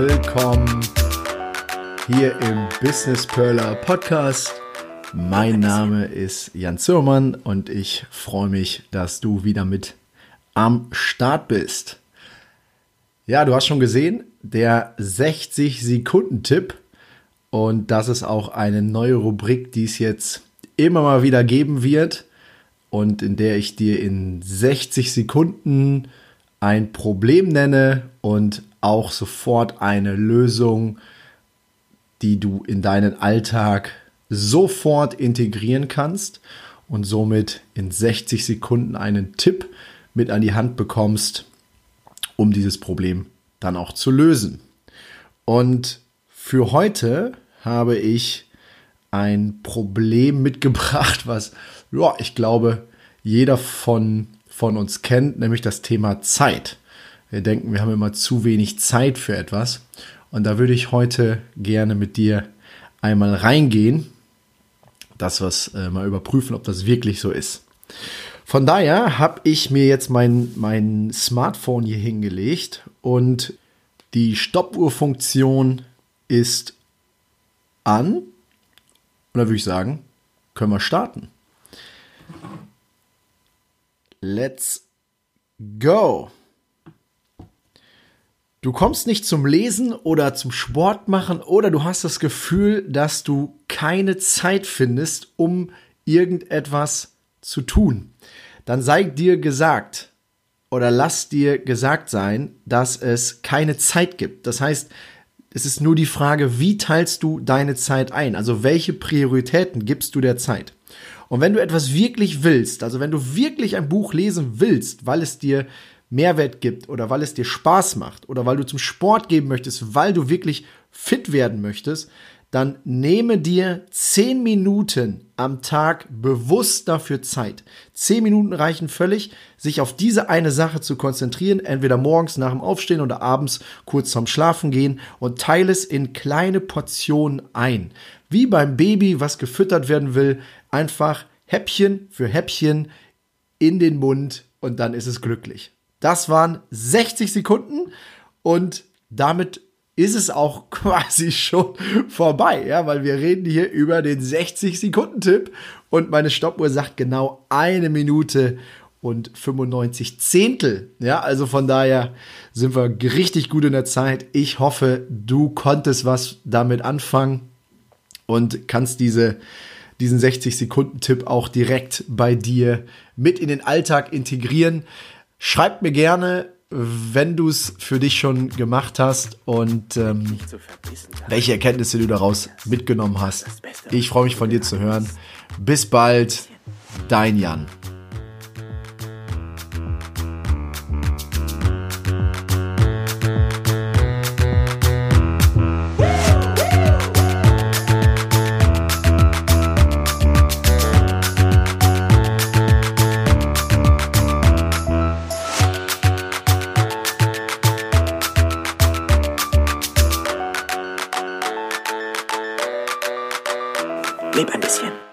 Willkommen hier im Business Perler Podcast. Mein Name ist Jan Zürmann und ich freue mich, dass du wieder mit am Start bist. Ja, du hast schon gesehen, der 60 Sekunden Tipp und das ist auch eine neue Rubrik, die es jetzt immer mal wieder geben wird und in der ich dir in 60 Sekunden ein Problem nenne und auch sofort eine Lösung, die du in deinen Alltag sofort integrieren kannst und somit in 60 Sekunden einen Tipp mit an die Hand bekommst, um dieses Problem dann auch zu lösen. Und für heute habe ich ein Problem mitgebracht, was, ja, ich glaube, jeder von, von uns kennt, nämlich das Thema Zeit. Wir denken, wir haben immer zu wenig Zeit für etwas. Und da würde ich heute gerne mit dir einmal reingehen, das was äh, mal überprüfen, ob das wirklich so ist. Von daher habe ich mir jetzt mein, mein Smartphone hier hingelegt und die Stoppuhrfunktion ist an. Und da würde ich sagen, können wir starten. Let's go. Du kommst nicht zum Lesen oder zum Sport machen oder du hast das Gefühl, dass du keine Zeit findest, um irgendetwas zu tun. Dann sei dir gesagt oder lass dir gesagt sein, dass es keine Zeit gibt. Das heißt, es ist nur die Frage, wie teilst du deine Zeit ein? Also welche Prioritäten gibst du der Zeit? Und wenn du etwas wirklich willst, also wenn du wirklich ein Buch lesen willst, weil es dir Mehrwert gibt oder weil es dir Spaß macht oder weil du zum Sport gehen möchtest, weil du wirklich fit werden möchtest, dann nehme dir zehn Minuten am Tag bewusst dafür Zeit. Zehn Minuten reichen völlig, sich auf diese eine Sache zu konzentrieren, entweder morgens nach dem Aufstehen oder abends kurz vorm Schlafen gehen und teile es in kleine Portionen ein. Wie beim Baby, was gefüttert werden will, einfach Häppchen für Häppchen in den Mund und dann ist es glücklich. Das waren 60 Sekunden und damit ist es auch quasi schon vorbei, ja, weil wir reden hier über den 60 Sekunden Tipp und meine Stoppuhr sagt genau eine Minute und 95 Zehntel. Ja, also von daher sind wir richtig gut in der Zeit. Ich hoffe, du konntest was damit anfangen und kannst diese diesen 60 Sekunden Tipp auch direkt bei dir mit in den Alltag integrieren. Schreib mir gerne, wenn du es für dich schon gemacht hast und ähm, welche Erkenntnisse du daraus mitgenommen hast. Ich freue mich von dir zu hören. Bis bald, dein Jan. Leb ein bisschen.